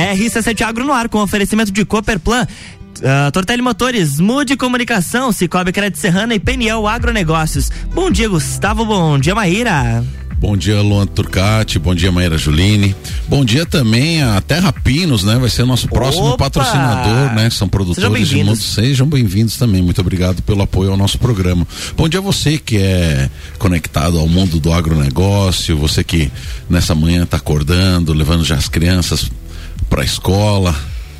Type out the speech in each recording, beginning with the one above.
RC7 Agro no ar com oferecimento de Cooperplan. Uh, Tortelli Motores, Mude Comunicação, Cicobi Crédito Serrana e Peniel Agronegócios. Bom dia, Gustavo. Bom dia, Maíra. Bom dia, Luan Turcati. Bom dia, Maíra Juline. Bom dia também a Terra Pinos, né? Vai ser nosso próximo Opa! patrocinador, né? São produtores de mundo. Sejam bem-vindos também. Muito obrigado pelo apoio ao nosso programa. Bom dia a você que é conectado ao mundo do agronegócio, você que nessa manhã está acordando, levando já as crianças para a escola.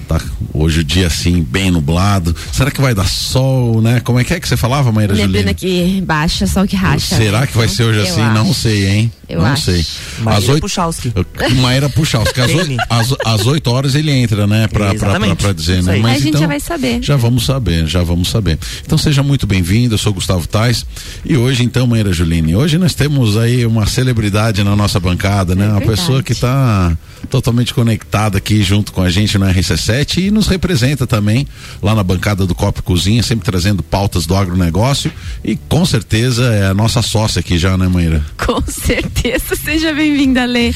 Tá hoje o dia assim bem nublado. Será que vai dar sol, né? Como é que é que você falava, Maíra Neblina Juline? que baixa, sol que racha. Será que vai ser hoje Eu assim? acho. Não sei, hein? Eu não acho. sei. Maíra Às oito, Puchalski. Maíra Puchalski. Às, oito, às, às oito horas ele entra, né? Pra, pra, pra, pra dizer, né? Mas a gente então, já vai saber. Já vamos saber, já vamos saber. Então seja muito bem-vindo, eu sou Gustavo Tais. E hoje, então, Maíra Juline, hoje nós temos aí uma celebridade na nossa bancada, né? É uma pessoa que está totalmente conectada aqui junto com a gente no RC7 e nos representa também lá na bancada do Copo Cozinha, sempre trazendo pautas do agronegócio. E com certeza é a nossa sócia aqui já, né, Maíra? Com certeza, seja bem-vinda, Lê.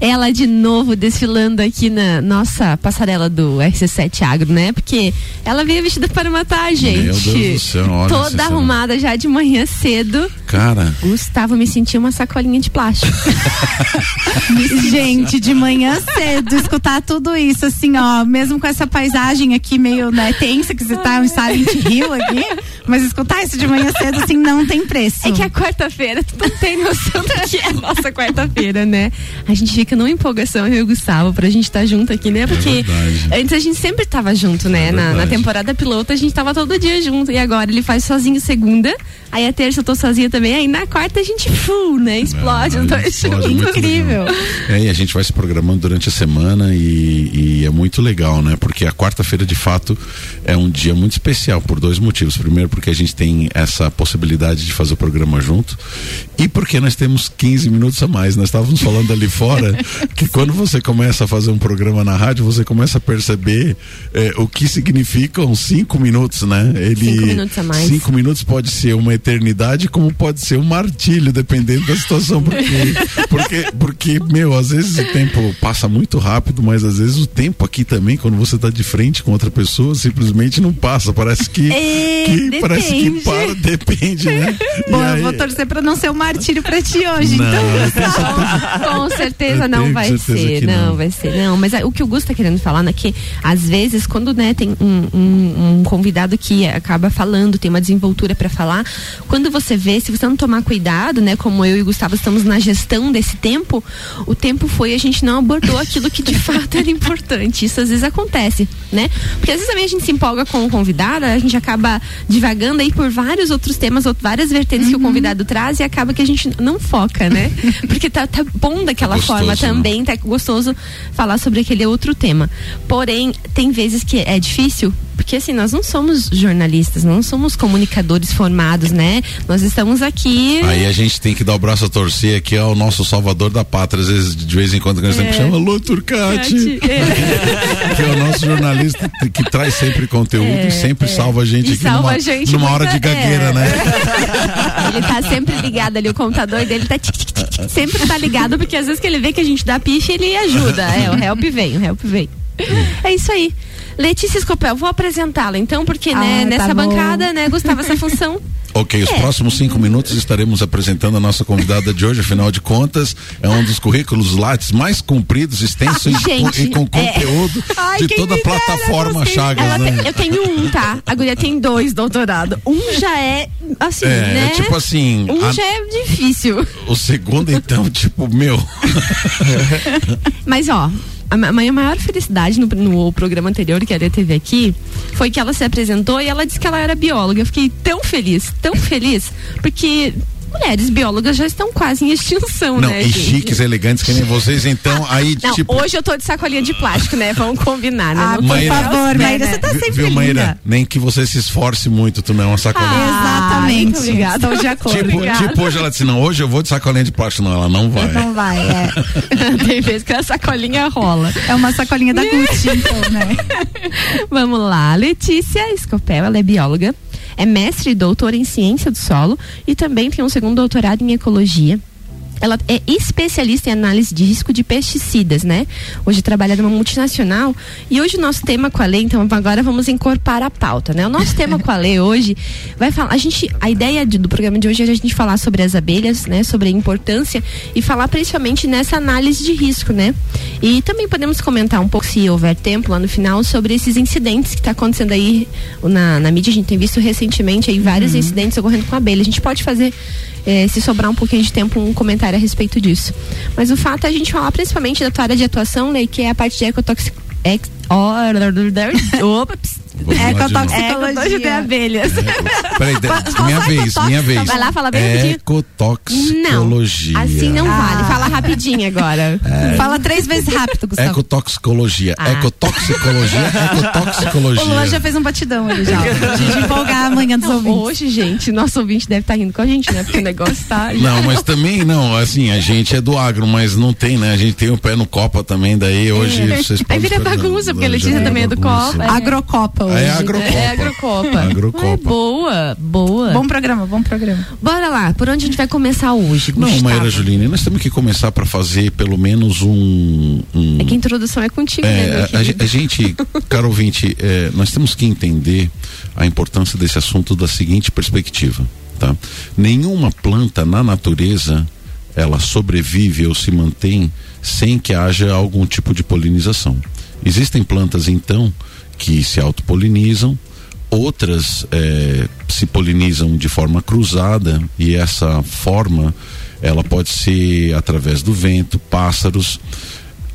Ela de novo desfilando aqui na nossa passarela do RC7 Agro, né? Porque ela veio vestida para matar, gente. Meu Deus do céu, olha, Toda arrumada já de manhã cedo. Cara, Gustavo me sentiu uma sacolinha de plástico. Gente, de manhã cedo, escutar tudo isso, assim, ó, mesmo com essa paisagem aqui meio, né, tensa, que você tá um Silent Hill aqui, mas escutar isso de manhã cedo, assim, não tem preço. É que a quarta-feira, tu não tem noção do que é a nossa quarta-feira, né? A gente fica numa empolgação, eu e o Gustavo, pra gente estar junto aqui, né? Porque verdade. antes a gente sempre tava junto, né? É na, na temporada piloto a gente tava todo dia junto. E agora ele faz sozinho segunda, aí a terça eu tô sozinha também, aí na quarta a gente, fu, né? Explode, É, tô explode, incrível. legal. É, e a gente vai se programando durante a semana e, e é muito legal, né? Porque a quarta-feira, de fato, é um dia muito especial por dois motivos. Primeiro, porque a gente tem essa possibilidade de fazer o programa junto e porque nós temos 15 minutos a mais. Nós estávamos falando ali fora que quando você começa a fazer um programa na rádio, você começa a perceber eh, o que significam cinco minutos, né? Ele, Cinco minutos a mais. Cinco minutos pode ser uma eternidade, como pode ser um martírio, dependendo da situação. Porque, porque, porque, meu, às vezes o tempo passa muito rápido, mas às vezes o tempo aqui também, quando você tá de frente com outra pessoa, simplesmente não passa. Parece que, É, que parece que para, depende, né? Bom, aí- eu vou torcer pra não ser um martírio pra ti hoje, Não, então. Com certeza não vai certeza ser, não, não. vai ser, não. Mas ah, o que o Gusto tá querendo falar, né, que às vezes quando, né, tem um, um- um convidado que acaba falando, tem uma desenvoltura para falar, quando você vê, se você não tomar cuidado, né, como eu e o Gustavo estamos na gestão desse tempo, o tempo foi e a gente não abordou aquilo que de fato era importante. Isso às vezes acontece, né? Porque às vezes também a gente se empolga com o convidado, a gente acaba divagando aí por vários outros temas, ou várias vertentes que o convidado traz e acaba que a gente não foca, né? Porque tá, tá bom daquela Gostoso, forma né? também, tá gostoso falar sobre aquele outro tema. Porém, tem vezes que é difícil, porque assim, nós não somos jornalistas, não somos comunicadores formados, né? Nós estamos aqui. Aí a gente tem que dar o braço a torcer aqui ao nosso salvador da pátria, às vezes, de vez em quando, que nós sempre chama Alô Turcati, É. que é o nosso jornalista que traz sempre conteúdo e sempre salva a gente É, E aqui salva numa, a gente numa hora de gagueira, é. né? Ele tá sempre ligado ali, o computador dele tá tic, tic, tic, tic, sempre tá ligado, porque às vezes que ele vê que a gente dá pife, ele ajuda. É, o help vem, o help vem. É isso aí. Letícia Scopel, vou apresentá-la então, porque né, Ah, tá nessa bom. bancada, né, Gustavo, essa função Ok, os É. próximos cinco minutos estaremos apresentando a nossa convidada de hoje, afinal de contas, é um dos currículos Lattes mais compridos, extenso e, com, Gente, e com é. conteúdo Ai, de toda a dera, plataforma você- Chagas, Ela né? tem- eu tenho um, tá? A guria tem dois doutorados. Um já é, assim, É, né? tipo assim, Um a- já é difícil. o segundo, então, tipo, meu. Mas, ó, a minha maior felicidade no, no programa anterior que a Lê teve aqui foi que ela se apresentou e ela disse que ela era bióloga. Eu fiquei tão feliz, tão feliz, porque mulheres biólogas já estão quase em extinção, Não, né? e gente? chiques, elegantes que nem vocês, então, aí, Não, tipo. hoje eu tô de sacolinha de plástico, né? Vamos combinar, né? Ah, por tô Maíra- favor, né, Maíra, né? você tá sempre Viu, linda. Maíra? Nem que você se esforce muito, tu não é uma sacolinha. Ah, Exatamente. obrigada. Estou de acordo. tipo, obrigada. tipo, hoje ela disse, não, hoje eu vou de sacolinha de plástico. Não, ela não vai. Não vai, é. Tem vezes que a sacolinha rola. É uma sacolinha da Gucci, então, né? Vamos lá. Letícia Escopel, ela é bióloga, é mestre e doutora em ciência do solo e também tem um segundo doutorado em ecologia. Ela é especialista em análise de risco de pesticidas, né? Hoje trabalha numa multinacional e hoje o nosso tema com a lei, então agora vamos encorpar a pauta, né? O nosso tema com a lei hoje vai falar, a gente, a ideia de, do programa de hoje é a gente falar sobre as abelhas, né? Sobre a importância e falar principalmente nessa análise de risco, né? E também podemos comentar um pouco, se houver tempo lá no final, sobre esses incidentes que está acontecendo aí na, na mídia. A gente tem visto recentemente aí vários uhum. incidentes ocorrendo com a abelha. A gente pode fazer é, se sobrar um pouquinho de tempo, um comentário a respeito disso. Mas o fato é a gente falar principalmente da tua área de atuação, né, que é a parte de ecotoxicologia. Opa, Ecotoxicologia de abelhas. É, peraí, minha vez, minha vez. Vai lá, fala bem rapidinho. Ecotoxicologia. Não, assim não ah. vale. Fala rapidinho agora. É. Fala três vezes rápido, Gustavo. Ecotoxicologia. Ah. Ecotoxicologia. Ecotoxicologia. O Luan já fez um batidão ali já. De empolgar amanhã dos ouvintes. Hoje, gente, nosso ouvinte deve estar tá rindo com a gente, né? Porque o negócio tá. Não, mas também, não, assim, a gente é do agro, mas não tem, né? A gente tem o pé no Copa também, daí hoje é. vocês podem. Aí vira bagunça, porque a Letícia também é do Copa. É. Agrocopa hoje. É agrocopa. É agrocopa. agrocopa. É boa, boa. Bom programa, bom programa. Bora lá, por onde a gente vai começar hoje, Gustavo? Não, Maíra Juline, nós temos que começar para fazer pelo menos um, um, É que a introdução é contigo, é, né? A, a, gente, caro ouvinte, é, nós temos que entender a importância desse assunto da seguinte perspectiva, tá? Nenhuma planta na natureza ela sobrevive ou se mantém sem que haja algum tipo de polinização. Existem plantas, então, que se autopolinizam, outras é, se polinizam de forma cruzada e essa forma ela pode ser através do vento, pássaros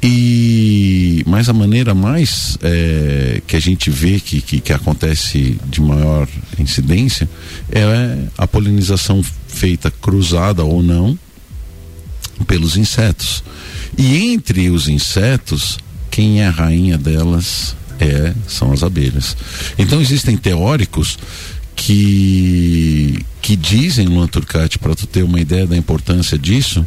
e mas a maneira mais é, que a gente vê que, que, que, acontece de maior incidência é a polinização feita cruzada ou não pelos insetos. E entre os insetos quem é a rainha delas é, são as abelhas. Então existem teóricos que que dizem, Luan Turcati, para tu ter uma ideia da importância disso,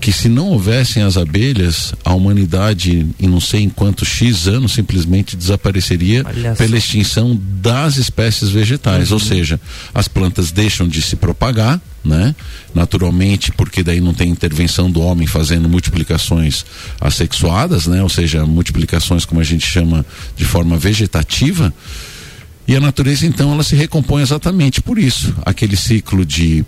que se não houvessem as abelhas, a humanidade, em não sei em quantos X anos, simplesmente desapareceria pela extinção das espécies vegetais. Uhum. Ou seja, as plantas deixam de se propagar, né? Naturalmente, porque daí não tem intervenção do homem fazendo multiplicações assexuadas, né? Ou seja, multiplicações como a gente chama de forma vegetativa. E a natureza, então, ela se recompõe exatamente por isso. Aquele ciclo de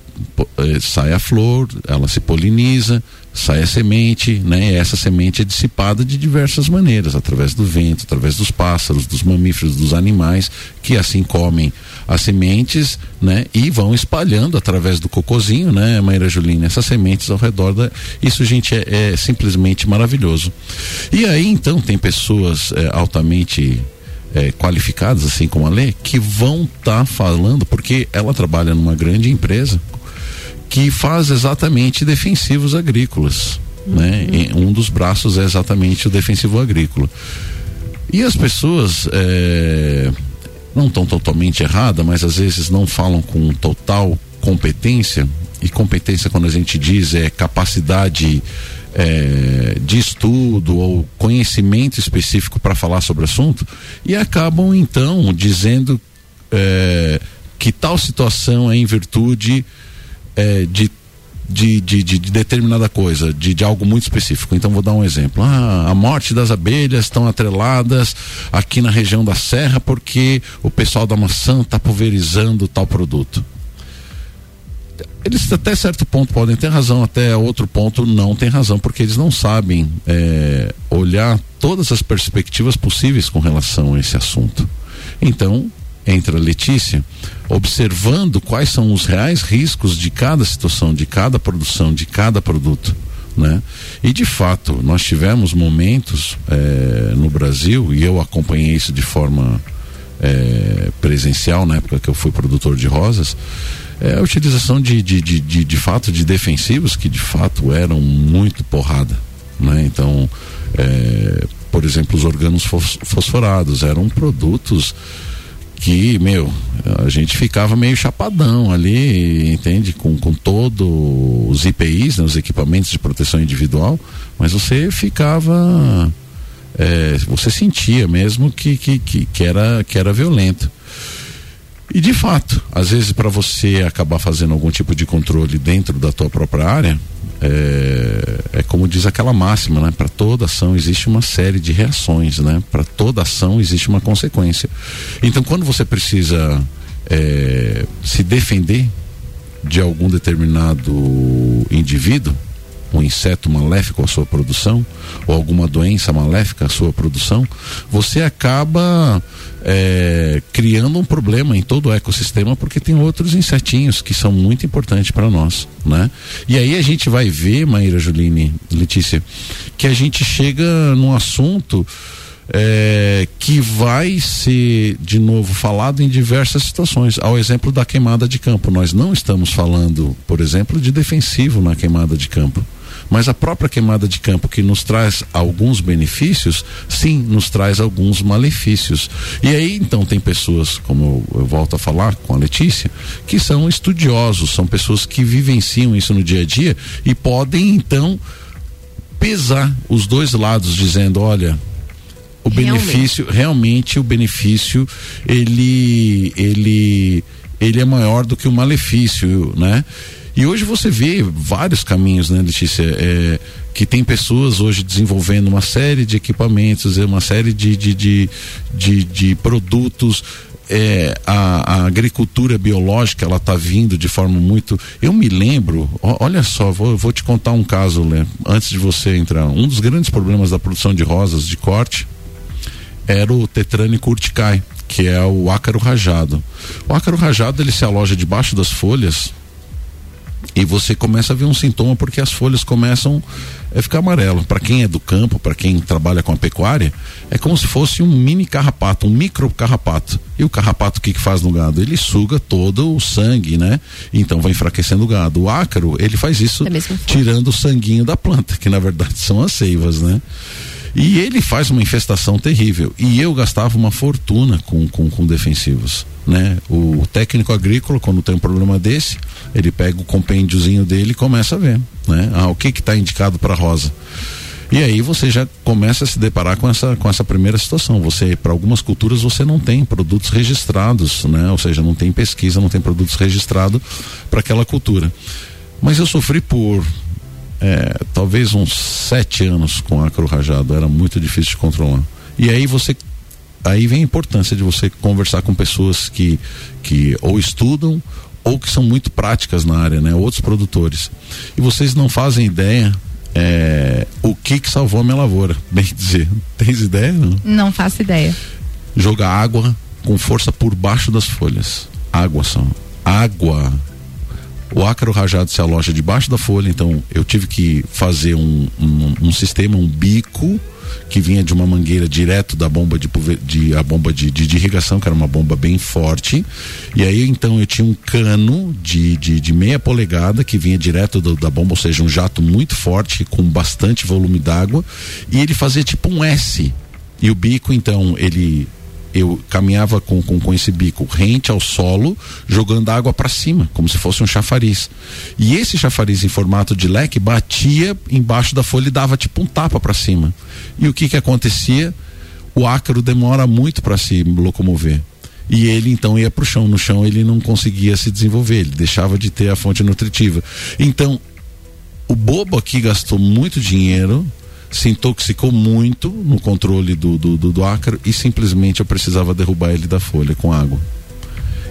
eh, sai a flor, ela se poliniza, sai a semente, né? E essa semente é dissipada de diversas maneiras, através do vento, através dos pássaros, dos mamíferos, dos animais, que assim comem as sementes, né? E vão espalhando através do cocozinho, né, Maíra Julina, essas sementes ao redor da. Isso, gente, é, é simplesmente maravilhoso. E aí, então, tem pessoas é, altamente é, qualificadas, assim como a Lê, que vão estar tá falando, porque ela trabalha numa grande empresa que faz exatamente defensivos agrícolas. Né? Uhum. Né? E um dos braços é exatamente o defensivo agrícola. E as pessoas é, não estão totalmente erradas, mas às vezes não falam com total competência. E competência, quando a gente diz, é capacidade é, de estudo ou conhecimento específico para falar sobre o assunto e acabam então dizendo é, que tal situação é em virtude é, de de, de, de, de, determinada coisa, de, de algo muito específico. Então vou dar um exemplo. Ah, a morte das abelhas estão atreladas aqui na região da Serra porque o pessoal da maçã está pulverizando tal produto eles até certo ponto podem ter razão, até outro ponto não tem razão, porque eles não sabem é, olhar todas as perspectivas possíveis com relação a esse assunto. Então, entra a Letícia, observando quais são os reais riscos de cada situação, de cada produção, de cada produto. Né? E de fato, nós tivemos momentos é, no Brasil, e eu acompanhei isso de forma é, presencial na época que eu fui produtor de rosas, é a utilização de, de, de, de, de fato de defensivos que de fato eram muito porrada. Né? Então, é, por exemplo, os organos fosforados eram produtos que, meu, a gente ficava meio chapadão ali, entende? Com, com todos os IPIs, né, os equipamentos de proteção individual, mas você ficava. É, você sentia mesmo que, que, que, que, era, que era violento. E de fato, às vezes para você acabar fazendo algum tipo de controle dentro da tua própria área, é, é como diz aquela máxima, né? Para toda ação existe uma série de reações, né? Para toda ação existe uma consequência. Então, quando você precisa é, se defender de algum determinado indivíduo, um inseto maléfico à sua produção ou alguma doença maléfica à sua produção, você acaba é, criando um problema em todo o ecossistema porque tem outros insetinhos que são muito importantes para nós, né? E aí a gente vai ver, Maíra Juline, Letícia, que a gente chega num assunto é, que vai ser de novo falado em diversas situações. Ao exemplo da queimada de campo, nós não estamos falando, por exemplo, de defensivo na queimada de campo. Mas a própria queimada de campo que nos traz alguns benefícios, sim, nos traz alguns malefícios. E aí então tem pessoas, como eu, eu volto a falar com a Letícia, que são estudiosos, são pessoas que vivenciam isso no dia a dia e podem então pesar os dois lados, dizendo, olha, o realmente. benefício, realmente o benefício, ele, ele, ele é maior do que o malefício, né? E hoje você vê vários caminhos, né, Letícia? É, que tem pessoas hoje desenvolvendo uma série de equipamentos, é, uma série de, de, de, de, de produtos. É, a, a, agricultura biológica ela está vindo de forma muito. Eu me lembro, olha só, vou, vou te contar um caso, né, antes de você entrar. Um dos grandes problemas da produção de rosas de corte era o tetrânico urticai, que é o ácaro rajado. O ácaro rajado ele se aloja debaixo das folhas e você começa a ver um sintoma porque as folhas começam a ficar amarelo. Para quem é do campo, para quem trabalha com a pecuária, é como se fosse um mini carrapato, um micro carrapato. E o carrapato o que, que faz no gado? Ele suga todo o sangue, né? Então vai enfraquecendo o gado. O ácaro, ele faz isso tirando o sanguinho da planta, que na verdade são as seivas, né? E ele faz uma infestação terrível. E eu gastava uma fortuna com, com, com defensivos. Né? O técnico agrícola, quando tem um problema desse, ele pega o compêndiozinho dele e começa a ver. Né? Ah, o que está indicado para rosa? E aí você já começa a se deparar com essa, com essa primeira situação. Você, para algumas culturas, você não tem produtos registrados, né? Ou seja, não tem pesquisa, não tem produtos registrados para aquela cultura. Mas eu sofri por é, talvez uns sete anos com acro rajado, era muito difícil de controlar. E aí você aí vem a importância de você conversar com pessoas que, que ou estudam ou que são muito práticas na área, né? Outros produtores. E vocês não fazem ideia é, o que que salvou a minha lavoura, bem dizer. Tens ideia? Não? não faço ideia. Jogar água com força por baixo das folhas. Água só. Água o ácaro rajado se aloja debaixo da folha, então eu tive que fazer um, um, um sistema, um bico que vinha de uma mangueira direto da bomba de, de a bomba de, de, de, irrigação, que era uma bomba bem forte. E aí então eu tinha um cano de, de, de meia polegada que vinha direto do, da bomba, ou seja, um jato muito forte com bastante volume d'água. E ele fazia tipo um S. E o bico, então, ele eu caminhava com, com, com esse bico rente ao solo, jogando água para cima, como se fosse um chafariz. E esse chafariz em formato de leque batia embaixo da folha e dava tipo um tapa para cima. E o que que acontecia? O ácaro demora muito para se locomover. E ele então ia para o chão. No chão ele não conseguia se desenvolver, ele deixava de ter a fonte nutritiva. Então, o bobo aqui gastou muito dinheiro se intoxicou muito no controle do, do, do, do ácaro e simplesmente eu precisava derrubar ele da folha com água.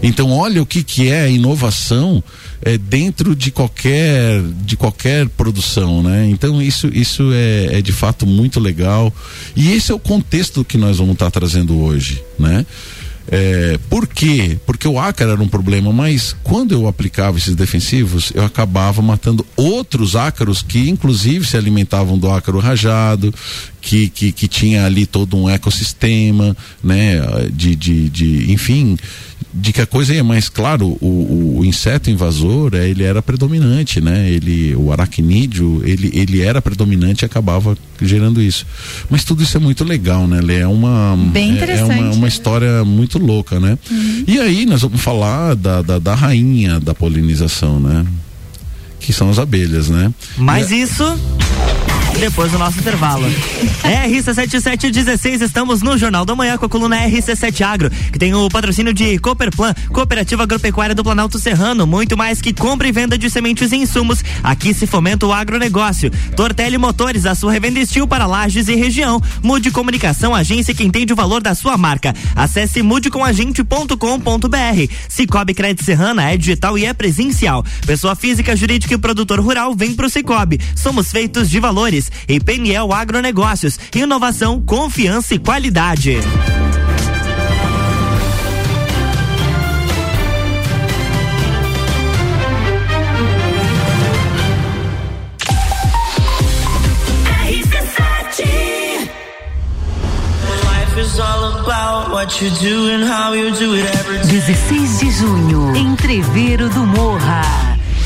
Então olha o que, que é inovação é, dentro de qualquer de qualquer produção, né? Então isso isso é, é de fato muito legal e esse é o contexto que nós vamos estar trazendo hoje, né? É, por quê? Porque o ácaro era um problema, mas quando eu aplicava esses defensivos, eu acabava matando outros ácaros que, inclusive, se alimentavam do ácaro rajado, que, que, que tinha ali todo um ecossistema, né? De, de, de enfim, de que a coisa ia mais claro, o, o, inseto invasor, é, ele era predominante, né? Ele, o aracnídeo, ele, ele era predominante e acabava gerando isso. Mas tudo isso é muito legal, né? É uma Bem interessante. É, é uma, uma história muito louca, né? Uhum. E aí nós vamos falar da, da, da rainha da polinização, né? Que são as abelhas, né? Mas e, isso depois do nosso intervalo. RC7716, estamos no Jornal da Manhã com a coluna RC7 Agro, que tem o patrocínio de Cooperplan, Cooperativa Agropecuária do Planalto Serrano, muito mais que compra e venda de sementes e insumos. Aqui se fomenta o agronegócio. Tortelli Motores, a sua revenda estil para lajes e região. Mude Comunicação, agência que entende o valor da sua marca. Acesse mudecomagente.com.br. Cicobi Crédito Serrana é digital e é presencial. Pessoa física, jurídica e produtor rural vem pro Cicobi. Somos feitos de valores. E Peniel Agronegócios. Inovação, confiança e qualidade. what you do and how you do it every day. 16 de junho, Entreveiro do Morra.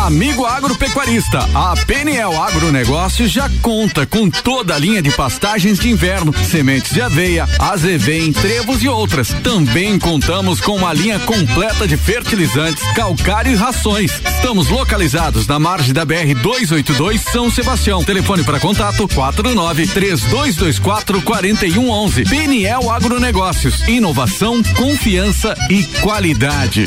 Amigo agropecuarista, a PNL Agronegócios já conta com toda a linha de pastagens de inverno, sementes de aveia, azevém, trevos e outras. Também contamos com uma linha completa de fertilizantes, calcário e rações. Estamos localizados na margem da BR 282 São Sebastião. Telefone para contato 49 3224 4111. PNL Agronegócios, inovação, confiança e qualidade.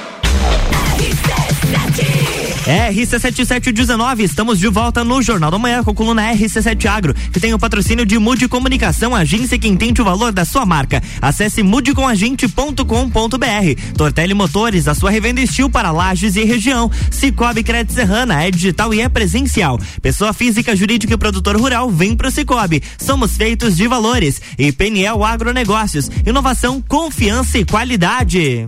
RC7719, estamos de volta no Jornal da Manhã com a coluna RC7 Agro, que tem o patrocínio de Mude Comunicação, agência que entende o valor da sua marca. Acesse mudecomagente.com.br. Tortelli Motores, a sua revenda estilo para lajes e região. Cicobi Crédito Serrana, é digital e é presencial. Pessoa física, jurídica e produtor rural, vem pro Cicobi. Somos feitos de valores. E Peniel Agronegócios, inovação, confiança e qualidade.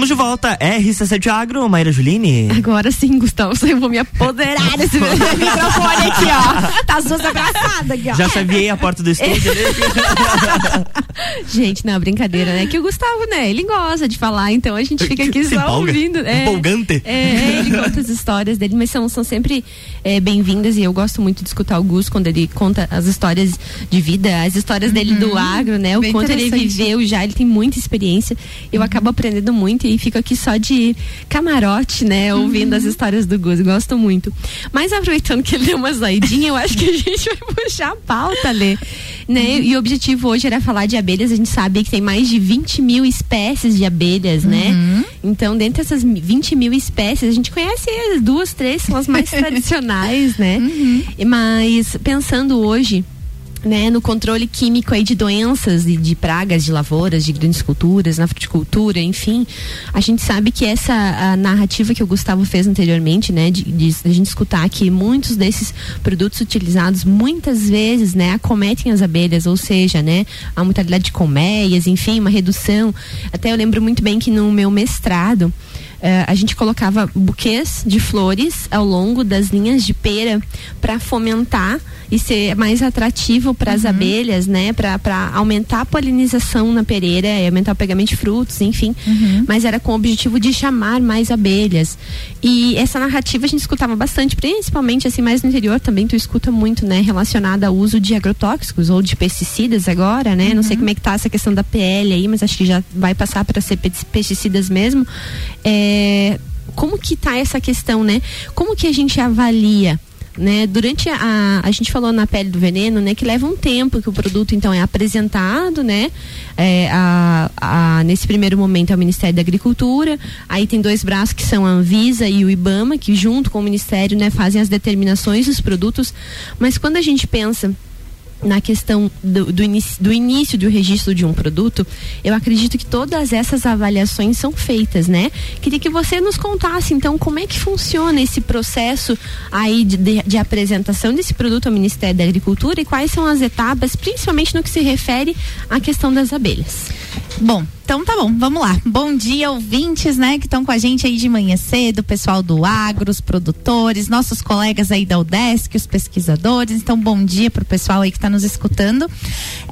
Estamos de volta. RC7 Agro, Maíra Juline. Agora sim, Gustavo, eu vou me apoderar desse microfone aqui, ó. Tá suas abraçadas aqui, ó. Já sabia a porta do estúdio. Né? gente, não, brincadeira, né? Que o Gustavo, né, ele gosta de falar, então a gente fica aqui Se só empolga. ouvindo. É, Empolgante. É, ele conta as histórias dele, mas são, são sempre é, bem-vindas e eu gosto muito de escutar o Gus quando ele conta as histórias de vida, as histórias dele do agro, né? O Bem quanto ele viveu já, ele tem muita experiência. Eu acabo aprendendo muito e fico aqui só de camarote, né? Ouvindo as histórias do Gus. Gosto muito. Mas aproveitando que ele deu uma saidinha, eu acho que a gente vai puxar a pauta, Lê. Né? E o objetivo hoje era falar de abelhas. A gente sabe que tem mais de 20 mil espécies de abelhas, né? Então, dentre essas 20 mil espécies, a gente conhece as duas, três, são as mais tradicionais, né? E- Mas pensando hoje né, no controle químico aí de doenças e de pragas de lavouras, de grandes culturas, na fruticultura, enfim, a gente sabe que essa narrativa que o Gustavo fez anteriormente, né, de, de, a gente escutar que muitos desses produtos utilizados muitas vezes, né, acometem as abelhas, ou seja, né, a mortalidade de colmeias, enfim, uma redução. Até eu lembro muito bem que no meu mestrado Uh, a gente colocava buquês de flores ao longo das linhas de pera para fomentar e ser mais atrativo para as uhum. abelhas, né? Para aumentar a polinização na pereira e aumentar o pegamento de frutos, enfim. Uhum. Mas era com o objetivo de chamar mais abelhas. E essa narrativa a gente escutava bastante, principalmente assim mais no interior também tu escuta muito, né? Relacionada ao uso de agrotóxicos ou de pesticidas agora, né? Uhum. Não sei uhum. como é que tá essa questão da PL aí, mas acho que já vai passar para ser pesticidas mesmo. É, é, como que tá essa questão, né? Como que a gente avalia? Né, durante a a gente falou na pele do veneno, né, que leva um tempo que o produto então é apresentado, né, é, a, a, nesse primeiro momento é o Ministério da Agricultura, aí tem dois braços que são a Anvisa e o IBAMA que junto com o Ministério, né, fazem as determinações dos produtos, mas quando a gente pensa na questão do, do, inicio, do início do registro de um produto, eu acredito que todas essas avaliações são feitas, né? Queria que você nos contasse, então, como é que funciona esse processo aí de, de, de apresentação desse produto ao Ministério da Agricultura e quais são as etapas, principalmente no que se refere à questão das abelhas. Bom, então tá bom, vamos lá. Bom dia, ouvintes, né, que estão com a gente aí de manhã cedo, pessoal do agro, os produtores, nossos colegas aí da UDESC, os pesquisadores. Então, bom dia pro pessoal aí que está nos escutando.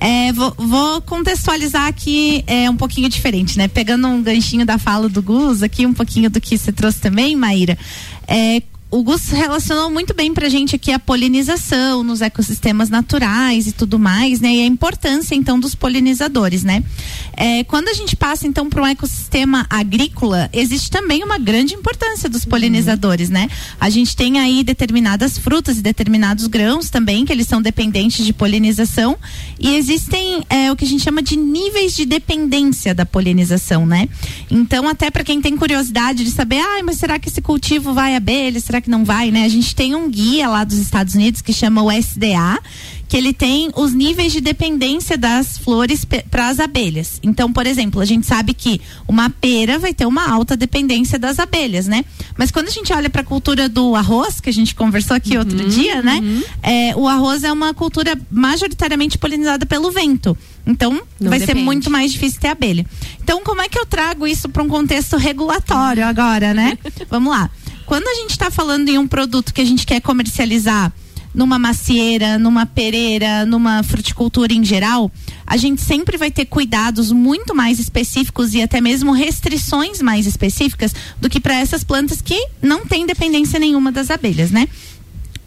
É, vou, vou, contextualizar aqui é, um pouquinho diferente, né? Pegando um ganchinho da fala do Gus, aqui um pouquinho do que você trouxe também, Maíra. É, o Gus relacionou muito bem pra gente aqui a polinização nos ecossistemas naturais e tudo mais, né? E a importância, então, dos polinizadores, né? É, quando a gente passa, então, para um ecossistema agrícola, existe também uma grande importância dos polinizadores, uhum. né? A gente tem aí determinadas frutas e determinados grãos também, que eles são dependentes de polinização, e existem é, o que a gente chama de níveis de dependência da polinização, né? Então, até para quem tem curiosidade de saber, ah, mas será que esse cultivo vai abelha? Será será que não vai, né? A gente tem um guia lá dos Estados Unidos que chama o SDA, que ele tem os níveis de dependência das flores para as abelhas. Então, por exemplo, a gente sabe que uma pera vai ter uma alta dependência das abelhas, né? Mas quando a gente olha para a cultura do arroz, que a gente conversou aqui uhum, outro dia, né? Uhum. É, o arroz é uma cultura majoritariamente polinizada pelo vento. Então, Não vai depende. ser muito mais difícil ter abelha. Então, como é que eu trago isso para um contexto regulatório agora, né? Vamos lá. Quando a gente está falando em um produto que a gente quer comercializar numa macieira, numa pereira, numa fruticultura em geral, a gente sempre vai ter cuidados muito mais específicos e até mesmo restrições mais específicas do que para essas plantas que não têm dependência nenhuma das abelhas, né?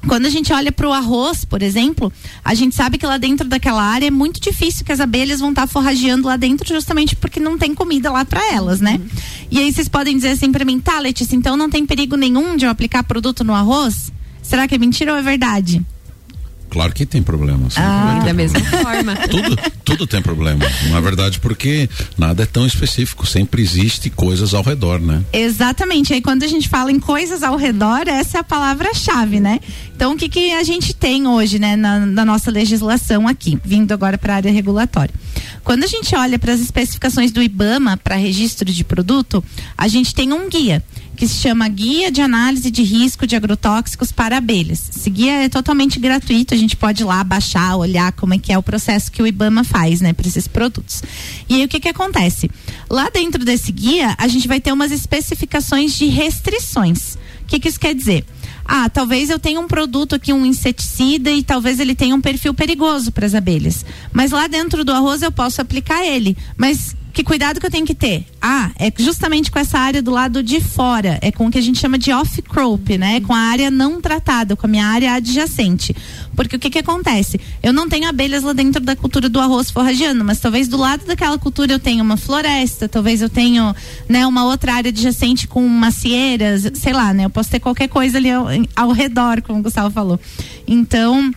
Quando a gente olha para o arroz, por exemplo, a gente sabe que lá dentro daquela área é muito difícil que as abelhas vão estar tá forrageando lá dentro, justamente porque não tem comida lá para elas, né? Uhum. E aí vocês podem dizer assim para mim, tá, Letícia, então não tem perigo nenhum de eu aplicar produto no arroz? Será que é mentira ou é verdade? Claro que tem problema. Ah, da mesma forma. Tudo, tudo tem problema. Na verdade, porque nada é tão específico. Sempre existe coisas ao redor, né? Exatamente. Aí quando a gente fala em coisas ao redor, essa é a palavra-chave, né? Então, o que, que a gente tem hoje, né, na, na nossa legislação aqui, vindo agora para a área regulatória? Quando a gente olha para as especificações do IBAMA para registro de produto, a gente tem um guia que se chama Guia de Análise de Risco de Agrotóxicos para Abelhas. Esse guia é totalmente gratuito, a gente pode ir lá baixar, olhar como é que é o processo que o IBAMA faz, né, para esses produtos. E aí o que que acontece? Lá dentro desse guia, a gente vai ter umas especificações de restrições. O que que isso quer dizer? ah, talvez eu tenha um produto aqui, um inseticida, e talvez ele tenha um perfil perigoso para as abelhas. Mas lá dentro do arroz eu posso aplicar ele. Mas que cuidado que eu tenho que ter? Ah, é justamente com essa área do lado de fora, é com o que a gente chama de off-crop, né? Com a área não tratada, com a minha área adjacente. Porque o que que acontece? Eu não tenho abelhas lá dentro da cultura do arroz forragiano, mas talvez do lado daquela cultura eu tenha uma floresta, talvez eu tenha, né, uma outra área adjacente com macieiras, sei lá, né? Eu posso ter qualquer coisa ali ao, ao redor, como o Gustavo falou. Então,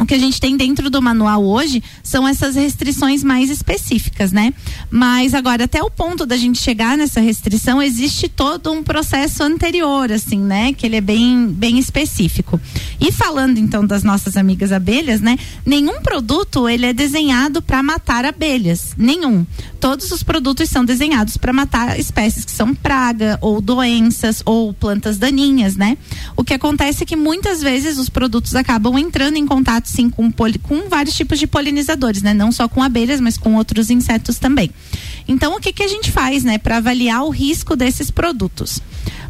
o que a gente tem dentro do manual hoje são essas restrições mais específicas, né? Mas agora, até o ponto da gente chegar nessa restrição, existe todo um processo anterior, assim, né? Que ele é bem, bem específico. E falando então das nossas amigas abelhas, né? Nenhum produto ele é desenhado para matar abelhas, nenhum. Todos os produtos são desenhados para matar espécies que são praga ou doenças ou plantas daninhas, né? O que acontece é que muitas vezes os produtos acabam entrando em contato sim com, com vários tipos de polinizadores, né? Não só com abelhas, mas com outros insetos também. Então, o que, que a gente faz, né, para avaliar o risco desses produtos?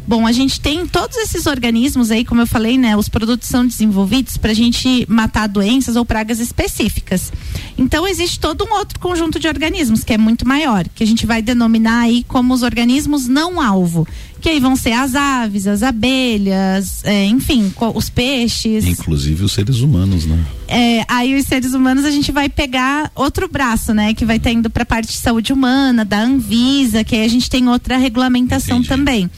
Bom, a gente tem todos esses organismos aí, como eu falei, né? Os produtos são desenvolvidos para a gente matar doenças ou pragas específicas. Então, existe todo um outro conjunto de organismos que é muito maior, que a gente vai denominar aí como os organismos não alvo, que aí vão ser as aves, as abelhas, é, enfim, os peixes. Inclusive os seres humanos, né? É, aí os seres humanos a gente vai pegar outro braço, né? Que vai estar indo para a parte de saúde humana, da Anvisa, que aí a gente tem outra regulamentação Entendi. também.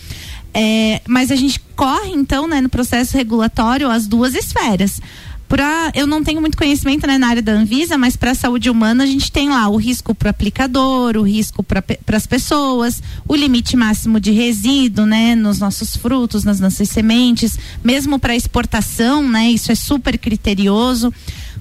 É, mas a gente corre, então, né, no processo regulatório, as duas esferas. Pra, eu não tenho muito conhecimento né, na área da Anvisa, mas para a saúde humana a gente tem lá o risco para o aplicador, o risco para as pessoas, o limite máximo de resíduo né, nos nossos frutos, nas nossas sementes, mesmo para exportação, né, isso é super criterioso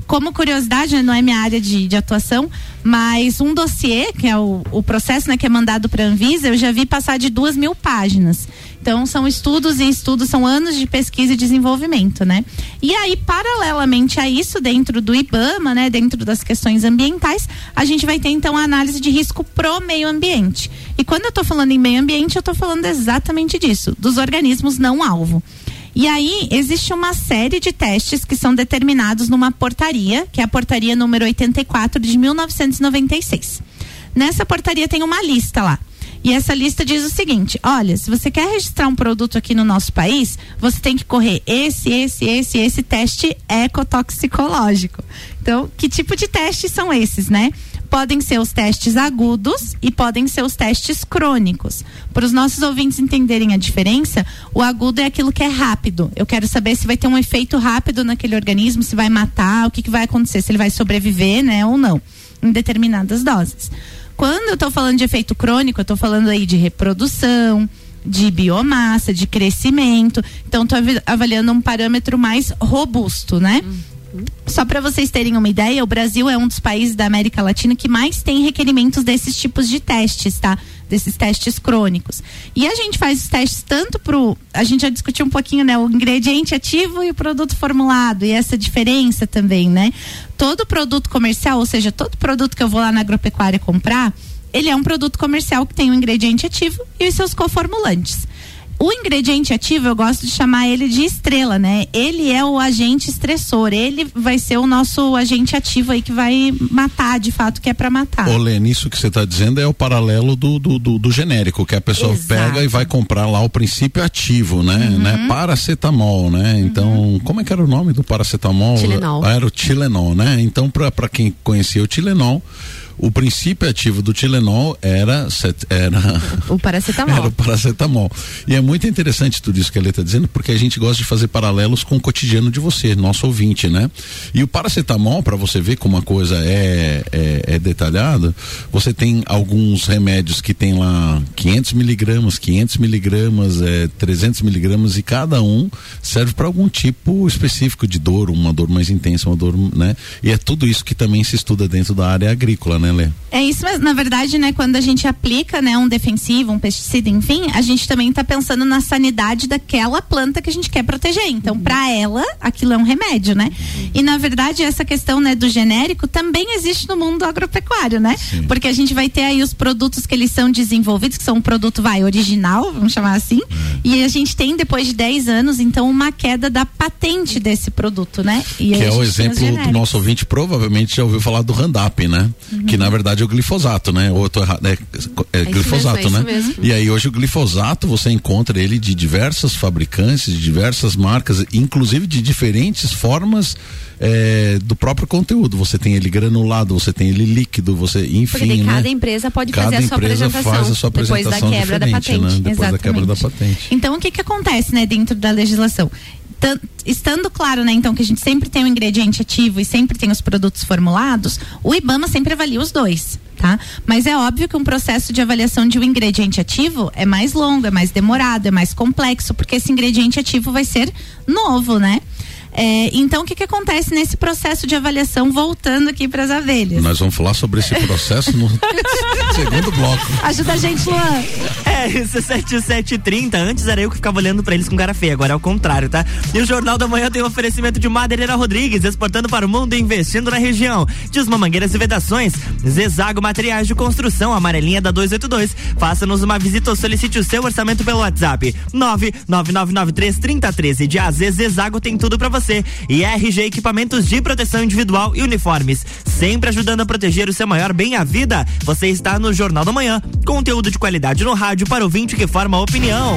como curiosidade, né, não é minha área de, de, atuação, mas um dossiê, que é o, o processo né, que é mandado para a Anvisa, eu já vi passar de duas mil páginas. Então, são estudos e estudos, são anos de pesquisa e desenvolvimento, né? E aí, paralelamente a isso, dentro do IBAMA, né, dentro das questões ambientais, a gente vai ter então a análise de risco pro meio ambiente. E quando eu estou falando em meio ambiente, eu estou falando exatamente disso, dos organismos não alvo. E aí existe uma série de testes que são determinados numa portaria, que é a portaria número 84 de 1996. Nessa portaria tem uma lista lá. E essa lista diz o seguinte: olha, se você quer registrar um produto aqui no nosso país, você tem que correr esse, esse, esse, esse teste ecotoxicológico. Então, que tipo de testes são esses, né? Podem ser os testes agudos e podem ser os testes crônicos. Para os nossos ouvintes entenderem a diferença, o agudo é aquilo que é rápido. Eu quero saber se vai ter um efeito rápido naquele organismo, se vai matar, o que, que vai acontecer, se ele vai sobreviver, né, ou não, em determinadas doses. Quando eu estou falando de efeito crônico, eu estou falando aí de reprodução, de biomassa, de crescimento. Então, estou avaliando um parâmetro mais robusto, né? Uhum. Só para vocês terem uma ideia, o Brasil é um dos países da América Latina que mais tem requerimentos desses tipos de testes, tá? Desses testes crônicos. E a gente faz os testes tanto pro. A gente já discutiu um pouquinho, né? O ingrediente ativo e o produto formulado, e essa diferença também, né? Todo produto comercial, ou seja, todo produto que eu vou lá na agropecuária comprar, ele é um produto comercial que tem um ingrediente ativo e os seus coformulantes. O ingrediente ativo, eu gosto de chamar ele de estrela, né? Ele é o agente estressor. Ele vai ser o nosso agente ativo aí que vai matar, de fato, que é para matar. Ô, Lene, isso que você está dizendo é o paralelo do, do, do, do, genérico, que a pessoa Exato. pega e vai comprar lá o princípio ativo, né? Uhum. né? Paracetamol, né? Então, uhum. como é que era o nome do paracetamol? Tilenol. Ah, era o Tilenol, né? Então, para quem conhecia o Tilenol, o princípio ativo do Tilenol era, era o paracetamol. Era o paracetamol. E é muito interessante tudo isso que a Lê está dizendo, porque a gente gosta de fazer paralelos com o cotidiano de você, nosso ouvinte, né? E o paracetamol, para você ver como a coisa é, é, é detalhada, você tem alguns remédios que tem lá 500 miligramas, 500 miligramas, é, 300 miligramas e cada um serve para algum tipo específico de dor, uma dor mais intensa, uma dor, né? E é tudo isso que também se estuda dentro da área agrícola, né, Lê? É isso, mas na verdade, né, quando a gente aplica, né, um defensivo, um pesticida, enfim, a gente também está pensando na sanidade daquela planta que a gente quer proteger. Então, uhum. para ela, aquilo é um remédio, né? Uhum. E na verdade, essa questão, né, do genérico também existe no mundo agropecuário, né? Sim. Porque a gente vai ter aí os produtos que eles são desenvolvidos, que são um produto, vai, original, vamos chamar assim, uhum. e a gente tem, depois de 10 anos, então, uma queda da patente desse produto, né? E que é o exemplo do nosso ouvinte, provavelmente já ouviu falar do Randap, né? Que na verdade é o glifosato, né? Ou errado, é, é, é glifosato, mesmo, é né? E aí hoje o glifosato você encontra ele de diversas fabricantes, de diversas marcas, inclusive de diferentes formas é, do próprio conteúdo. Você tem ele granulado, você tem ele líquido, você, enfim. Porque cada né? empresa pode cada fazer a sua apresentação. Faz a sua apresentação depois da quebra da patente. Né? Depois Exatamente. da quebra da patente. Então o que que acontece, né, dentro da legislação? Estando claro, né, então, que a gente sempre tem o um ingrediente ativo e sempre tem os produtos formulados, o IBAMA sempre avalia os dois. Tá? Mas é óbvio que um processo de avaliação de um ingrediente ativo é mais longo, é mais demorado, é mais complexo, porque esse ingrediente ativo vai ser novo, né? É, então, o que, que acontece nesse processo de avaliação, voltando aqui para as abelhas? Nós vamos falar sobre esse processo no segundo bloco. Ajuda a gente, Luan. É, isso é 7730. Antes era eu que ficava olhando para eles com cara feia, agora é o contrário, tá? E o Jornal da Manhã tem um oferecimento de Madeireira Rodrigues, exportando para o mundo e investindo na região. Desma Mangueiras e Vedações, Zezago Materiais de Construção, amarelinha da 282. Faça-nos uma visita ou solicite o seu orçamento pelo WhatsApp. 99993 3013. De AZ Zezago tem tudo para você você. E RG Equipamentos de Proteção Individual e Uniformes, sempre ajudando a proteger o seu maior bem a vida. Você está no Jornal da Manhã, conteúdo de qualidade no rádio para o vinte que forma opinião.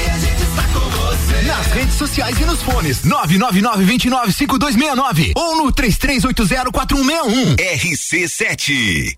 Redes sociais e nos fones 999-295269 ou no 33804161. RC7.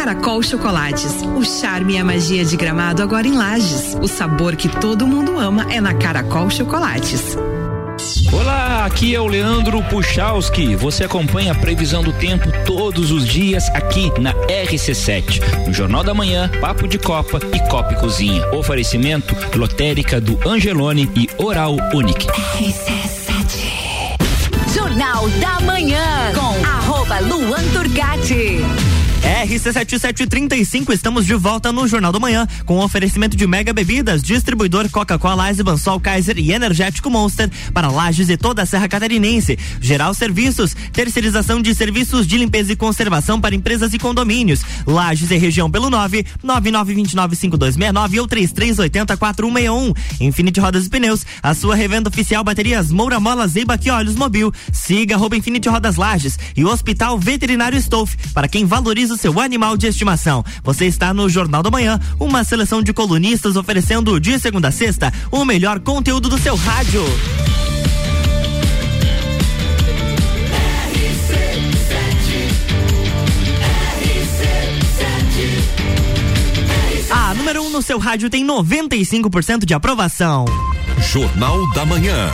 Caracol Chocolates. O charme e a magia de gramado agora em Lages. O sabor que todo mundo ama é na Caracol Chocolates. Olá, aqui é o Leandro Puchalski. Você acompanha a previsão do tempo todos os dias aqui na RC7, no Jornal da Manhã, Papo de Copa e Copa e Cozinha. Oferecimento lotérica do Angelone e Oral Unique. Jornal da Manhã com arroba Luan Turcati. RC7735, estamos de volta no Jornal do Manhã, com oferecimento de Mega Bebidas, distribuidor Coca-Cola, Eisenbahn, Sol Kaiser e Energético Monster para Lages e toda a Serra Catarinense. Geral Serviços, terceirização de serviços de limpeza e conservação para empresas e condomínios. Lages e região pelo 9 99295269 ou 33804161. Infinity Rodas e Pneus, a sua revenda oficial baterias Moura Mola Zeiba que Olhos Mobil. Siga arroba Infinity Rodas Lages e Hospital Veterinário Stolf, para quem valoriza o seu animal de estimação. Você está no Jornal da Manhã, uma seleção de colunistas oferecendo de segunda a sexta o melhor conteúdo do seu rádio. A número 1 um no seu rádio tem 95% de aprovação. Jornal da Manhã.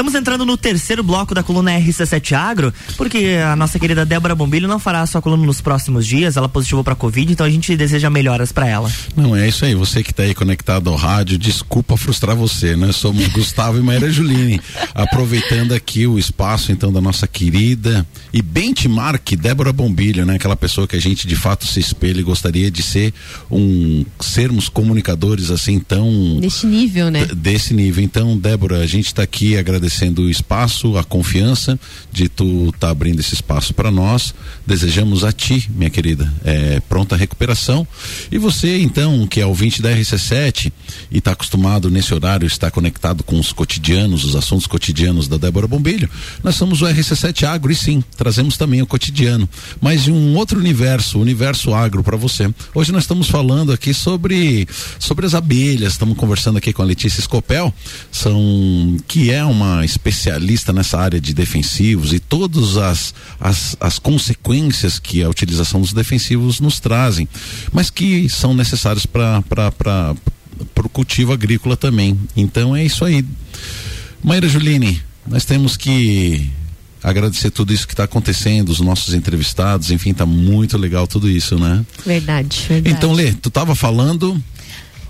Estamos entrando no terceiro bloco da coluna RC7 Agro, porque a nossa querida Débora Bombilho não fará a sua coluna nos próximos dias. Ela positivou para Covid, então a gente deseja melhoras para ela. Não, é isso aí. Você que está aí conectado ao rádio, desculpa frustrar você. Nós somos Gustavo e Maíra Juline. Aproveitando aqui o espaço, então, da nossa querida e benchmark Débora Bombilho, né? Aquela pessoa que a gente de fato se espelha e gostaria de ser um. sermos comunicadores assim tão. Desse nível, né? Desse nível. Então, Débora, a gente está aqui agradecendo o espaço, a confiança de tu estar tá abrindo esse espaço para nós. Desejamos a ti, minha querida, é, pronta recuperação. E você, então, que é ouvinte da RC7 e está acostumado nesse horário, está conectado com os cotidianos, os assuntos cotidianos da Débora Bombilho, nós somos o RC7 Agro e sim, trazemos também o cotidiano, mas de um outro universo, o universo agro para você. Hoje nós estamos falando aqui sobre sobre as abelhas, estamos conversando aqui com a Letícia Scopel, são que é uma especialista nessa área de defensivos e todas as, as, as consequências que a utilização dos defensivos nos trazem, mas que são necessários para o cultivo agrícola também. Então é isso aí. Maíra Juline, nós temos que agradecer tudo isso que está acontecendo, os nossos entrevistados, enfim, tá muito legal tudo isso, né? Verdade, verdade. Então, Lê, tu estava falando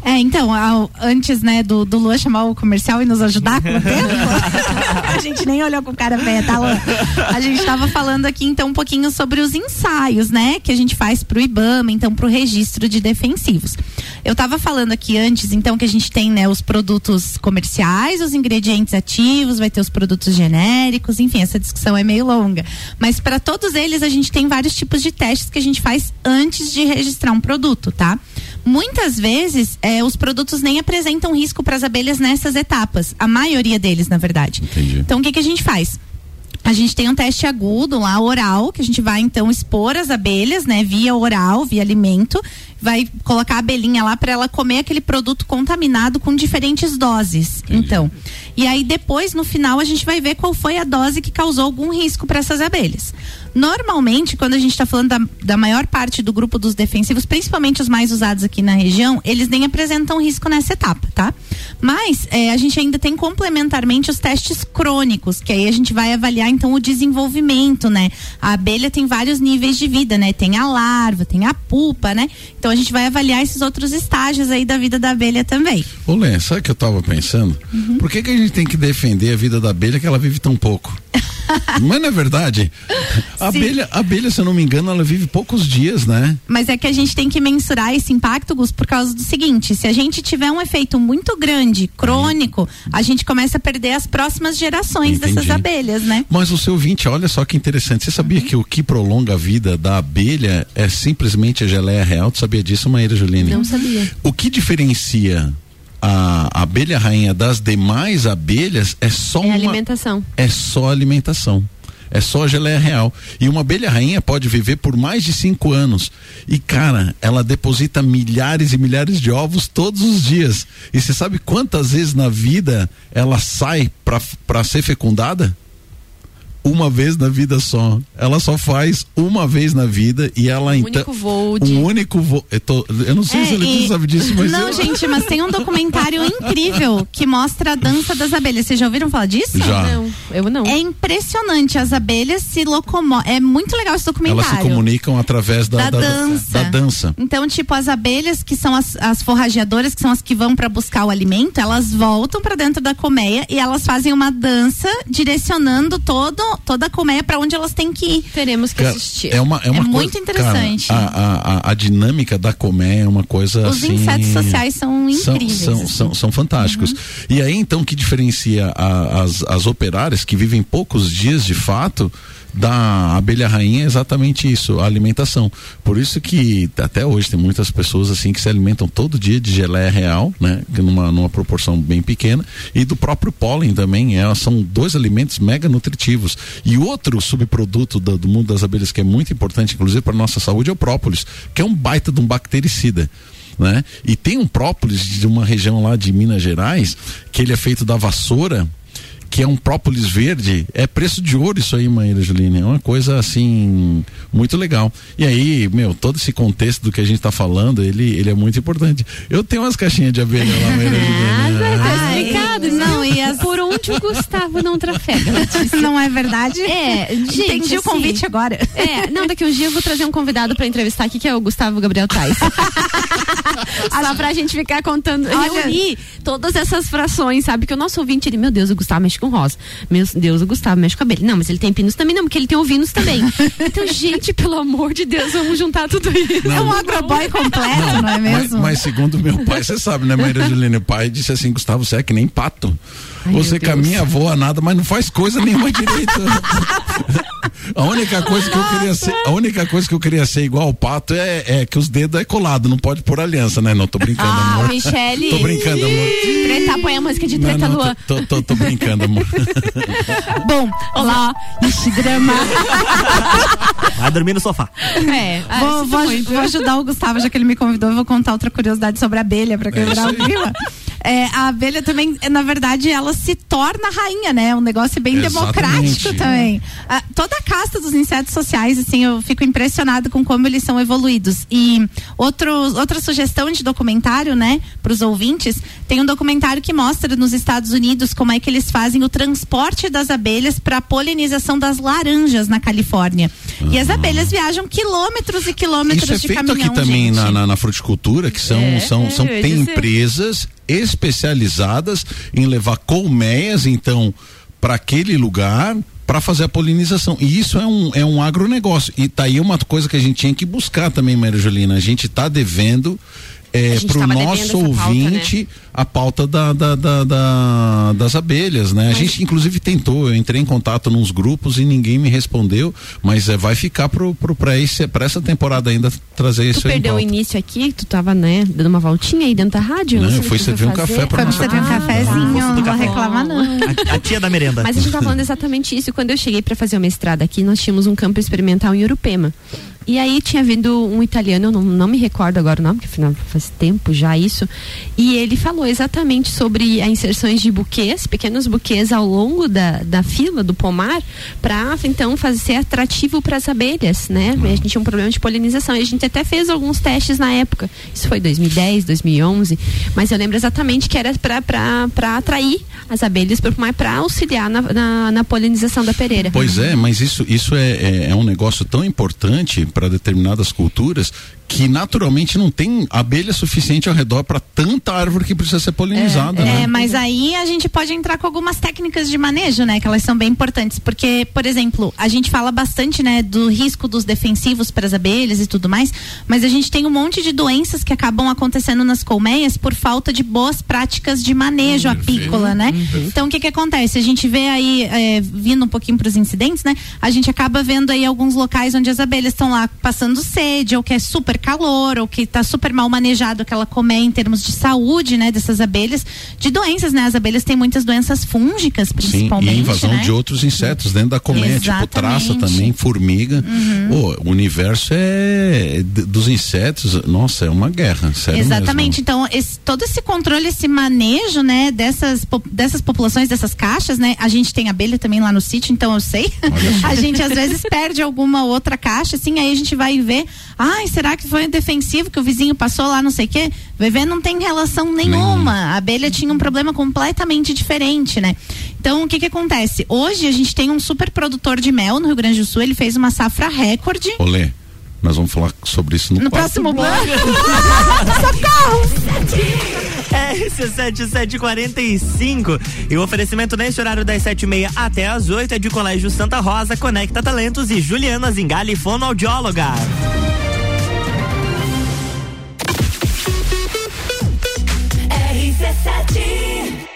é, então, ao, antes, né, do, do Luan chamar o comercial e nos ajudar com o tempo, a gente nem olhou com o cara velha, tá, Luan? A gente estava falando aqui, então, um pouquinho sobre os ensaios, né, que a gente faz pro IBAMA, então, pro registro de defensivos. Eu estava falando aqui antes, então, que a gente tem, né, os produtos comerciais, os ingredientes ativos, vai ter os produtos genéricos, enfim, essa discussão é meio longa. Mas para todos eles, a gente tem vários tipos de testes que a gente faz antes de registrar um produto, tá? Muitas vezes, é, os produtos nem apresentam risco para as abelhas nessas etapas. A maioria deles, na verdade. Entendi. Então, o que, que a gente faz? A gente tem um teste agudo lá, oral, que a gente vai então expor as abelhas, né, via oral, via alimento, vai colocar a abelhinha lá para ela comer aquele produto contaminado com diferentes doses. Entendi. Então, e aí depois no final a gente vai ver qual foi a dose que causou algum risco para essas abelhas. Normalmente, quando a gente está falando da, da maior parte do grupo dos defensivos, principalmente os mais usados aqui na região, eles nem apresentam risco nessa etapa, tá? Mas é, a gente ainda tem complementarmente os testes crônicos, que aí a gente vai avaliar então o desenvolvimento, né? A abelha tem vários níveis de vida, né? Tem a larva, tem a pupa, né? Então a gente vai avaliar esses outros estágios aí da vida da abelha também. Ô Lê, sabe o que eu tava pensando? Uhum. Por que, que a gente tem que defender a vida da abelha que ela vive tão pouco? Mas não é verdade? A abelha, a abelha, se eu não me engano, ela vive poucos dias, né? Mas é que a gente tem que mensurar esse impacto, Gus, por causa do seguinte: se a gente tiver um efeito muito grande, crônico, a gente começa a perder as próximas gerações Entendi. dessas abelhas, né? Mas o seu ouvinte, olha só que interessante. Você sabia que o que prolonga a vida da abelha é simplesmente a geleia real? Tu sabia disso, Maíra Juline? Não sabia. O que diferencia a abelha rainha das demais abelhas é só É uma alimentação. é só alimentação. É só geleia real. E uma abelha rainha pode viver por mais de cinco anos. E, cara, ela deposita milhares e milhares de ovos todos os dias. E você sabe quantas vezes na vida ela sai para ser fecundada? Uma vez na vida só. Ela só faz uma vez na vida e ela Um então. único voo de- Um único voo. Eu, tô- eu não sei É, se ele e- sabe disso, mas. Não, eu- gente, mas tem um documentário incrível que mostra a dança das abelhas. Vocês já ouviram falar disso? Já. Não, eu não. É impressionante. As abelhas se locomovem. É muito legal esse documentário. Elas se comunicam através da, Da dança. Da dança. Então, tipo, as abelhas que são as, as forrageadoras, que são as que vão para buscar o alimento, elas voltam para dentro da colmeia e elas fazem uma dança direcionando todo, toda a colmeia para onde elas têm que ir. Teremos que Cara, assistir. É, uma, é, uma muito coisa- interessante. cara, a, a, a, a dinâmica da colmeia é uma coisa Os assim. insetos sociais são são, incríveis. são, assim. são, são fantásticos. E aí, então, que diferencia a- as, as operárias que vivem poucos dias de fato da abelha rainha é exatamente isso, a alimentação. Por isso que até hoje tem muitas pessoas assim que se alimentam todo dia de geleia real, né? Numa, numa proporção bem pequena, e do próprio pólen também. Elas são dois alimentos mega nutritivos. E outro subproduto do, do mundo das abelhas que é muito importante, inclusive para nossa saúde, é o própolis, que é um baita de um bactericida né? E tem um própolis de uma região lá de Minas Gerais, que ele é feito da vassoura, que é um própolis verde, é preço de ouro isso aí, Maíra Juline, é uma coisa assim, muito legal. E aí, meu, todo esse contexto do que a gente tá falando, ele, ele é muito importante. Eu tenho umas caixinhas de abelha lá, Maíra Juline. Tá explicado, não, e as- Por onde o Gustavo não trafega, Letícia? Não é verdade? É, gente, Entendi o assim, convite agora. É, não, daqui uns dias eu vou trazer um convidado pra entrevistar aqui, que é o Gustavo Gabriel Tais. Só pra gente ficar contando, Olha- reunir todas essas frações, sabe? Que o nosso ouvinte, ele, meu Deus, o Gustavo mexe com rosa. Meu Deus, o Gustavo mexe com abelha. Não, mas ele tem pinos também, não, porque ele tem ovinos também. Então, gente, pelo amor de Deus, vamos juntar tudo isso. Não. É um agroboy completo, não, é Mas, mesmo? mas segundo meu pai, você sabe, né, Maíra Juline? O pai disse assim, Gustavo, você é que nem pato. Você meu Deus. caminha, voa nada, mas não faz coisa nenhuma direito. A única coisa que eu queria ser, a única coisa que eu queria ser igual ao pato é, é que os dedos é colado, não pode pôr aliança, né? Não, tô brincando, Ah, amor. Michele. Tô brincando, amor. Treta, põe a música de Não, treta, não, Luan. tô, tô, tô, tô brincando, amor. Bom, lá, ixi, drama. Vai dormir no sofá. É, ah, vou, vou- vou ajudar o Gustavo, já que ele me convidou, eu vou contar outra curiosidade sobre a abelha para quebrar o isso aí. clima. É, a abelha também, na verdade, ela se torna rainha, né? É um negócio bem Exatamente. democrático também. Ah, toda a casta dos insetos sociais, assim, eu fico impressionada com como eles são evoluídos. E outro, outra sugestão de documentário, né, para os ouvintes, tem um documentário que mostra nos Estados Unidos como é que eles fazem o transporte das abelhas para a polinização das laranjas na Califórnia. E as abelhas viajam quilômetros e quilômetros Isso é de feito caminhão, aqui também gente. na, na, na fruticultura, que são, É, são, são ia tem dizer. empresas especializadas em levar colmeias, então, para aquele lugar para fazer a polinização. E isso é um, é um agronegócio. E tá aí uma coisa que a gente tinha que buscar também, Maria Julina. A gente está devendo é, para o nosso pauta, né? ouvinte a pauta da, da- da- da- das abelhas, né? A gente inclusive tentou, eu entrei em contato nos grupos e ninguém me respondeu, mas é, vai ficar pro, pro, para essa temporada ainda trazer Tu isso aí em perdeu o início aqui, tu tava, né, dando uma voltinha aí dentro da rádio? Não, Você eu fui que servir um café pra Foi servir um Ah, cafezinho, não vou reclamar não. A, a tia da merenda. Mas a gente tá falando exatamente isso. Quando eu cheguei para fazer o mestrado aqui, nós tínhamos um campo experimental em Urupema. E aí tinha vindo um italiano, eu não, não me recordo agora o nome, porque afinal faz tempo já isso. E ele falou exatamente sobre as inserções de buquês, pequenos buquês ao longo da, da fila do pomar, para então fazer ser atrativo para as abelhas, né? A gente tinha um problema de polinização. E a gente até fez alguns testes na época. Isso foi 2010, 2011. Mas eu lembro exatamente que era para atrair as abelhas para o pomar, para auxiliar na, na, na polinização da pereira. Pois é, mas isso, isso é, é, é um negócio tão importante para determinadas culturas que naturalmente não tem abelha suficiente ao redor para tanta árvore que precisa ser polinizada. É, né? mas aí a gente pode entrar com algumas técnicas de manejo, né? Que elas são bem importantes. Porque, por exemplo, a gente fala bastante, né, do risco dos defensivos para as abelhas e tudo mais, mas a gente tem um monte de doenças que acabam acontecendo nas colmeias por falta de boas práticas de manejo apícola, né? Então, o que que acontece? A gente vê aí, é, vindo um pouquinho para os incidentes, né? A gente acaba vendo aí alguns locais onde as abelhas estão lá lá passando sede, ou que é super calor, ou que está super mal manejado aquela colmeia em termos de saúde, né, dessas abelhas, de doenças, né? As abelhas têm muitas doenças fúngicas, principalmente. Sim, e invasão né? de outros insetos dentro da colmeia, tipo traça também, formiga. Uhum. O universo é dos insetos, nossa, é uma guerra, sério Exatamente. mesmo. Então, esse- todo esse controle, esse manejo, né, dessas, dessas populações, dessas caixas, né? A gente tem abelha também lá no sítio, então eu sei. a gente às vezes perde alguma outra caixa, assim, aí a gente vai ver, ai, será que foi defensivo que o vizinho passou lá, não sei o quê? Vai ver, não tem relação nenhuma. A abelha tinha um problema completamente diferente, né? Então, o que que acontece? Hoje a gente tem um super produtor de mel no Rio Grande do Sul, ele fez uma safra recorde. Olê, nós vamos falar sobre isso no, No próximo bloco. Socorro! RC7745. E o oferecimento neste horário das 7h30 até as 8 é de Colégio Santa Rosa, Conecta Talentos e Juliana Zingali, fonoaudióloga. RC7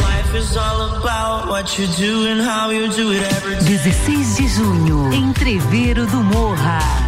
Life is all about what you do and how you do it every day. 16 de junho, Entreveiro do Morra.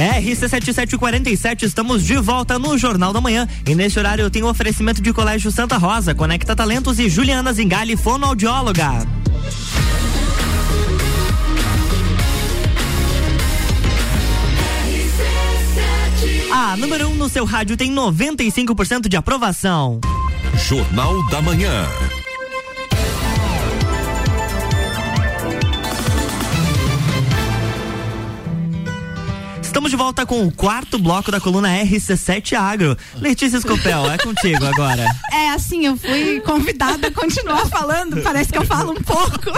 RC7747, estamos de volta no Jornal da Manhã. E nesse horário eu tenho oferecimento de Colégio Santa Rosa, Conecta Talentos e Juliana Zingali, fonoaudióloga. A número 1 um no seu rádio tem 95% de aprovação. Jornal da Manhã. Estamos de volta com o quarto bloco da coluna RC7 Agro. Letícia Scopel, é contigo agora. É, assim, eu fui convidada a continuar falando, parece que eu falo um pouco.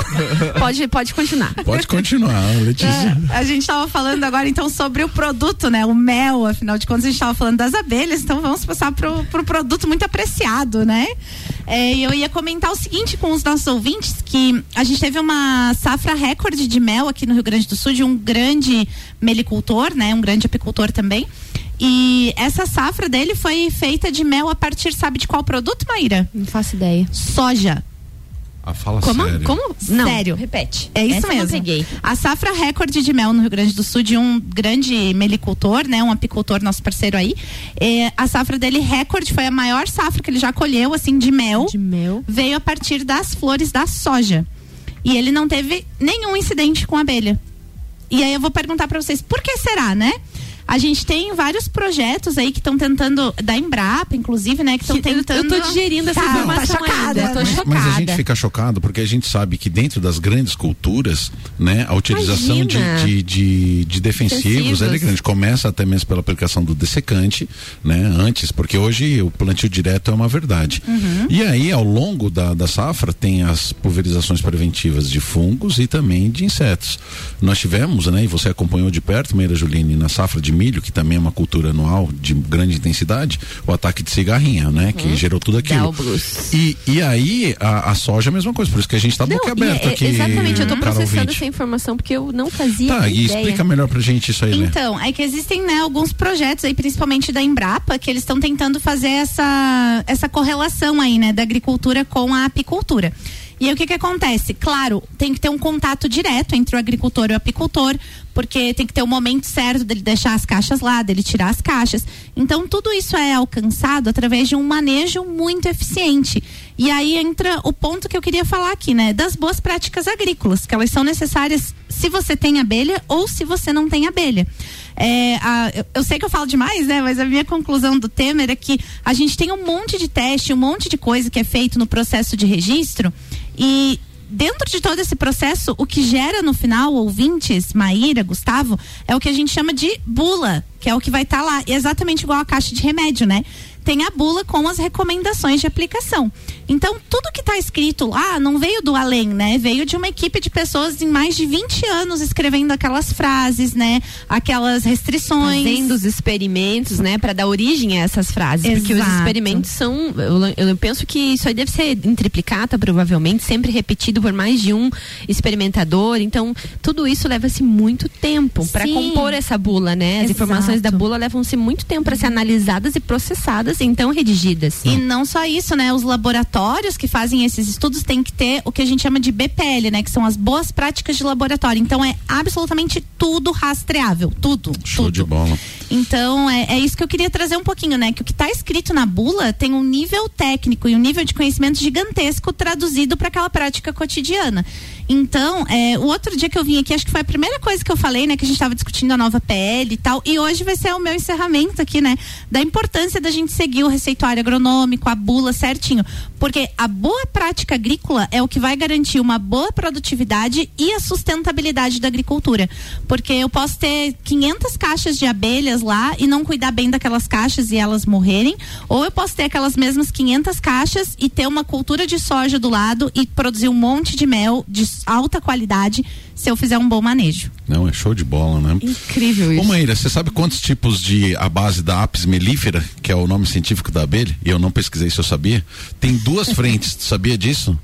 Pode, pode continuar. Pode continuar, Letícia. É, a gente estava falando agora então sobre o produto, né? O mel, afinal de contas a gente estava falando das abelhas, então vamos passar pro, pro produto muito apreciado, né? É, eu ia comentar o seguinte com os nossos ouvintes, que a gente teve uma safra recorde de mel aqui no Rio Grande do Sul, de um grande melicultor, né? Um grande apicultor também. E essa safra dele foi feita de mel a partir, sabe de qual produto, Maíra? Não faço ideia. Soja. Ah, fala Como? sério. Como? Não, Sério. repete. É isso Essa eu não mesmo. peguei. A safra recorde de mel no Rio Grande do Sul de um grande melicultor, né? Um apicultor, nosso parceiro aí. É, a safra dele recorde foi a maior safra que ele já colheu, assim, de mel. De mel. Veio a partir das flores da soja. E ele não teve nenhum incidente com abelha. E aí eu vou perguntar para vocês, por que será, né? A gente tem vários projetos aí que estão tentando, da Embrapa, inclusive, né? Que estão Que eu- tentando. tô digerindo essa Tá, informação tá chocada. ainda, tô né? chocada. Mas a gente fica chocado porque a gente sabe que dentro das grandes culturas, né, a utilização de, de, de, de defensivos Defensivos. ela é grande. Começa até mesmo pela aplicação do dessecante, né, antes, porque hoje o plantio direto é uma verdade. Uhum. E aí, ao longo da, da safra, tem as pulverizações preventivas de fungos e também de insetos. Nós tivemos, né, e você acompanhou de perto, Meira Juline, na safra de de milho, que também é uma cultura anual de grande intensidade, o ataque de cigarrinha, né? Que Uhum. gerou tudo aquilo. E, e aí, a, a soja é a mesma coisa, por isso que a gente tá Não, boca aberta é- aqui. Exatamente, eu tô processando ouvinte. essa informação porque eu não fazia Tá, e ideia. explica melhor pra gente isso aí, né? Então, é que existem né, alguns projetos aí, principalmente da Embrapa, que eles estão tentando fazer essa, essa correlação aí, né, da agricultura com a apicultura. E aí o que que acontece? Claro, tem que ter um contato direto entre o agricultor e o apicultor, porque tem que ter o momento certo dele deixar as caixas lá, dele tirar as caixas. Então tudo isso é alcançado através de um manejo muito eficiente. E aí entra o ponto que eu queria falar aqui, né? Das boas práticas agrícolas, que elas são necessárias se você tem abelha ou se você não tem abelha. É, a- eu, eu sei que eu falo demais, né? Mas a minha conclusão do tema era que a gente tem um monte de teste, um monte de coisa que é feito no processo de registro e dentro de todo esse processo, o que gera no final, ouvintes, Maíra, Gustavo, é o que a gente chama de bula, que é o que vai estar lá, exatamente igual a caixa de remédio, né? Tem a bula com as recomendações de aplicação. Então, tudo que está escrito lá não veio do além, né? Veio de uma equipe de pessoas em mais de 20 anos escrevendo aquelas frases, né? Aquelas restrições. Fazendo os experimentos, né, para dar origem a essas frases. Porque os Exato. experimentos são. Eu, eu penso que isso aí deve ser em triplicata, provavelmente, sempre repetido por mais de um experimentador. Então, tudo isso leva-se muito tempo para compor essa bula, né? As Exato. informações da bula levam-se muito tempo para ser analisadas e processadas, e então redigidas. E não só isso, né? Os laboratórios que fazem esses estudos têm que ter o que a gente chama de BPL, né? Que são as boas práticas de laboratório. Então é absolutamente tudo rastreável, tudo. Show de bola. Então, é, é isso que eu queria trazer um pouquinho, né? Que o que está escrito na bula tem um nível técnico e um nível de conhecimento gigantesco traduzido para aquela prática cotidiana. Então, é, o outro dia que eu vim aqui, acho que foi a primeira coisa que eu falei, né? Que a gente estava discutindo a nova PL e tal. E hoje vai ser o meu encerramento aqui, né? Da importância da gente seguir o receituário agronômico, a bula certinho. Porque a boa prática agrícola é o que vai garantir uma boa produtividade e a sustentabilidade da agricultura. Porque eu posso ter 500 caixas de abelhas lá e não cuidar bem daquelas caixas e elas morrerem, ou eu posso ter aquelas mesmas 500 caixas e ter uma cultura de soja do lado e produzir um monte de mel de alta qualidade se eu fizer um bom manejo. Não, é show de bola, né? Incrível Ô Maíra, você sabe quantos tipos de a base da apis mellifera, que é o nome científico da abelha, e eu não pesquisei se eu sabia, tem duas frentes, tu sabia disso?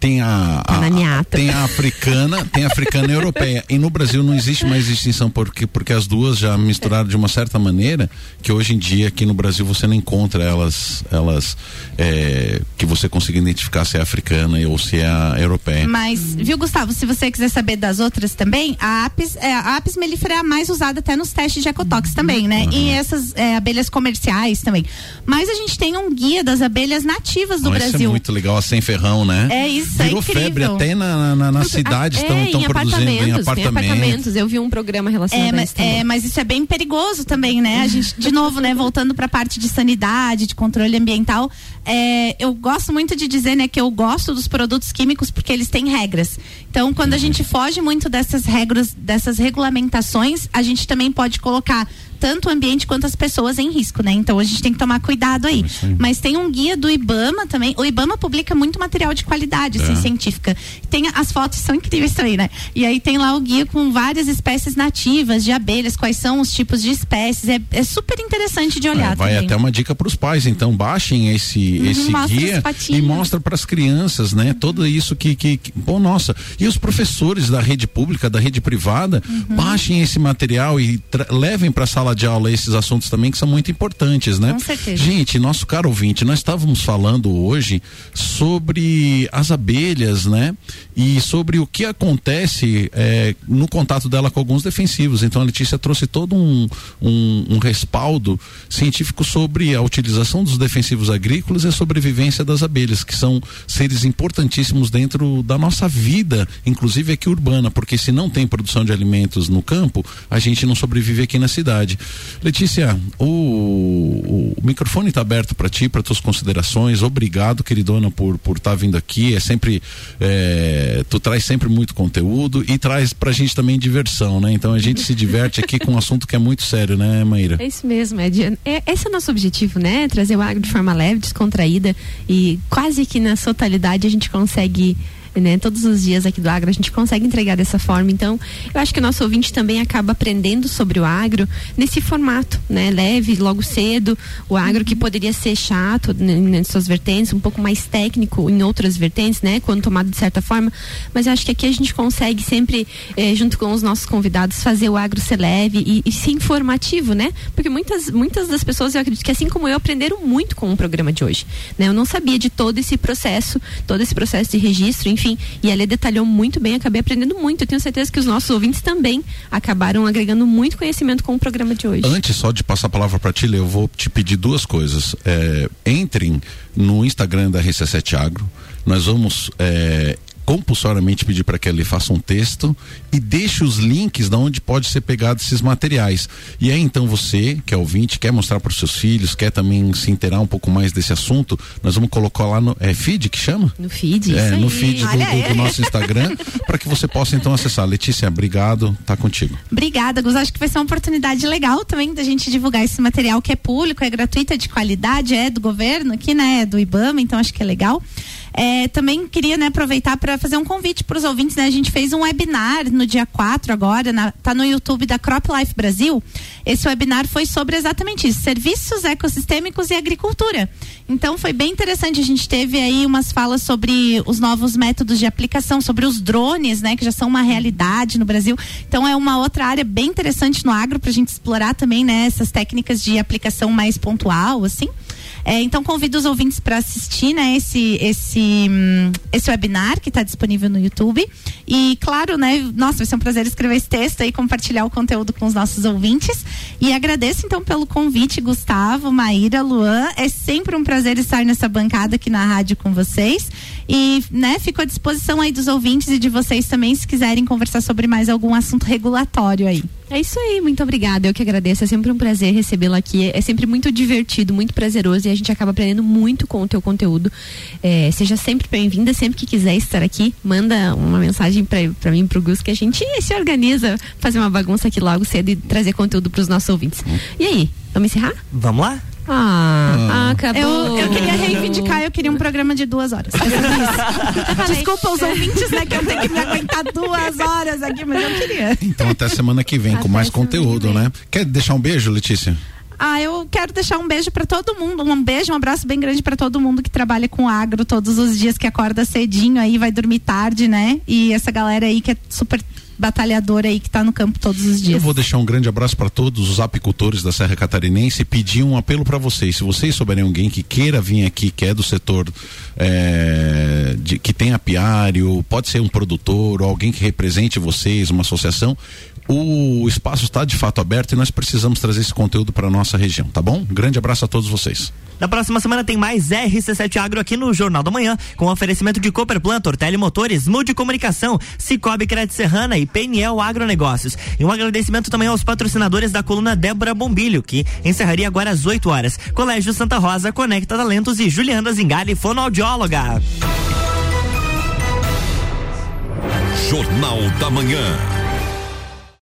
Tem a, Tá a- a- tem a africana, tem a africana e a europeia. E no Brasil não existe mais distinção porque porque as duas já misturaram de uma certa maneira que hoje em dia aqui no Brasil você não encontra elas elas é, que você consiga identificar se é africana ou se é a europeia. Mas, viu, Gustavo, se você quiser saber das outras também, a apis, é, a apis mellifera é a mais usada até nos testes de ecotox também, né? E essas é, abelhas comerciais também. Mas a gente tem um guia das abelhas nativas do Não, isso é Brasil. muito legal, a sem ferrão, né? É isso, é Virou incrível. febre até na, na, na cidade estão é, em produzindo em apartamentos, em apartamentos. apartamentos. Eu vi um programa relacionado É, a mas, isso é, mas isso é bem perigoso também, né? A gente, de novo, né, voltando para a parte de sanidade, de controle ambiental, é, eu gosto muito de dizer, né, que eu gosto dos produtos químicos porque eles têm regras. Então, quando a gente foge muito dessas regras, dessas regulamentações, a gente também pode colocar tanto o ambiente quanto as pessoas em risco, né? Então a gente tem que tomar cuidado aí. Mas tem um guia do IBAMA também. O IBAMA publica muito material de qualidade, assim, É. científica. Tem as fotos são incríveis também, né? E aí tem lá o guia com várias espécies nativas de abelhas, quais são os tipos de espécies. É, é super interessante de olhar É, vai também. até uma dica para os pais, então baixem esse Uhum, esse guia e mostra para as crianças, né? Tudo isso que, que, que bom nossa. E os professores da rede pública, da rede privada, Uhum. baixem esse material e levem para a sala de aula esses assuntos também que são muito importantes, né? Com certeza. Gente, nosso caro ouvinte, nós estávamos falando hoje sobre as abelhas, né? E sobre o que acontece eh, no contato dela com alguns defensivos. Então a Letícia trouxe todo um, um, um respaldo científico sobre a utilização dos defensivos agrícolas e a sobrevivência das abelhas, que são seres importantíssimos dentro da nossa vida, inclusive aqui urbana, porque se não tem produção de alimentos no campo, a gente não sobrevive aqui na cidade. Letícia, o, o, microfone está aberto para ti, para tuas considerações. Obrigado, queridona, por por estar vindo aqui. É sempre é, tu traz sempre muito conteúdo e traz pra gente também diversão, né? Então a gente se diverte aqui com um assunto que é muito sério, né, Maíra? É isso mesmo, é, é- esse é o nosso objetivo, né? Trazer o agro de forma leve, descontraída e quase que na sua totalidade a gente consegue né? Todos os dias aqui do agro a gente consegue entregar dessa forma. Então, eu acho que o nosso ouvinte também acaba aprendendo sobre o agro nesse formato, né? Leve, logo cedo, o agro que poderia ser chato né, em suas vertentes, um pouco mais técnico em outras vertentes, né? Quando tomado de certa forma. Mas eu acho que aqui a gente consegue sempre, eh, junto com os nossos convidados, fazer o agro ser leve e, e ser informativo, né? Porque muitas, muitas das pessoas, eu acredito que assim como eu, aprenderam muito com o programa de hoje. Né? Eu não sabia de todo esse processo, todo esse processo de registro, enfim. E ela detalhou muito bem, acabei aprendendo muito. Eu tenho certeza que os nossos ouvintes também acabaram agregando muito conhecimento com o programa de hoje. Antes só de passar a palavra para ti, eu vou te pedir duas coisas. É, entrem no Instagram da RC7 Agro. Nós vamos é, compulsoriamente pedir para que ele faça um texto e deixe os links de onde pode ser pegado esses materiais. E aí então você, que é ouvinte, quer mostrar para os seus filhos, quer também se inteirar um pouco mais desse assunto, nós vamos colocar lá no é feed que chama? No feed, é, isso no aí. feed do, do- do nosso Instagram, para que você possa então acessar. Letícia, obrigado, tá contigo. Obrigada, Gus. Acho que vai ser uma oportunidade legal também da gente divulgar esse material que é público, é gratuito, é de qualidade, é do governo aqui, né? É do IBAMA, então acho que é legal. É, também queria né, aproveitar para fazer um convite para os ouvintes. Né? A gente fez um webinar no dia 4 agora, na, tá no YouTube da Crop Life Brasil. Esse webinar foi sobre exatamente isso: serviços ecossistêmicos e agricultura. Então foi bem interessante. A gente teve aí umas falas sobre os novos métodos de aplicação, sobre os drones, né, que já são uma realidade no Brasil. Então é uma outra área bem interessante no agro para a gente explorar também né, essas técnicas de aplicação mais pontual, assim. É, então convido os ouvintes para assistir né, esse, esse, hum, esse webinar que está disponível no YouTube. E claro, né, nossa, vai ser um prazer escrever esse texto e compartilhar o conteúdo com os nossos ouvintes. E agradeço então pelo convite, Gustavo, Maíra, Luan. É sempre um prazer estar nessa bancada aqui na rádio com vocês. E né, fico à disposição aí dos ouvintes e de vocês também, se quiserem conversar sobre mais algum assunto regulatório aí. É isso aí, muito obrigada. Eu que agradeço. É sempre um prazer recebê-lo aqui. É sempre muito divertido, muito prazeroso e a gente acaba aprendendo muito com o teu conteúdo. É, seja sempre bem-vinda, sempre que quiser estar aqui, manda uma mensagem pra, pra mim, pro Gus, que a gente se organiza, fazer uma bagunça aqui logo cedo e trazer conteúdo pros nossos ouvintes. E aí, vamos encerrar? Vamos lá? Ah, acabou. Eu, eu queria reivindicar, eu queria um programa de duas horas. Desculpa os ouvintes, né, que eu tenho que me aguentar duas horas aqui, mas eu queria. Então até semana que vem com mais conteúdo, né? Quer deixar um beijo, Letícia? Ah, eu quero deixar um beijo pra todo mundo, um beijo, um abraço bem grande pra todo mundo que trabalha com agro todos os dias, que acorda cedinho aí, vai dormir tarde, né? E essa galera aí que é super batalhadora aí que tá no campo todos os Eu dias. vou deixar um grande abraço para todos os apicultores da Serra Catarinense e pedir um apelo para vocês. Se vocês souberem alguém que queira vir aqui, que é do setor é, de- que tem apiário, pode ser um produtor ou alguém que represente vocês, uma associação. O espaço está de fato aberto e nós precisamos trazer esse conteúdo para nossa região, tá bom? Um grande abraço a todos vocês. Na próxima semana tem mais RC7 Agro aqui no Jornal da Manhã, com oferecimento de Cooperplan, Tortelli Motores, Mude Comunicação, Cicobi Crédito Serrana e PNL Agronegócios. E um agradecimento também aos patrocinadores da coluna Débora Bombilho, que encerraria agora às 8 horas. Colégio Santa Rosa, Conecta Talentos e Juliana Zingali, fonoaudióloga. Jornal da Manhã.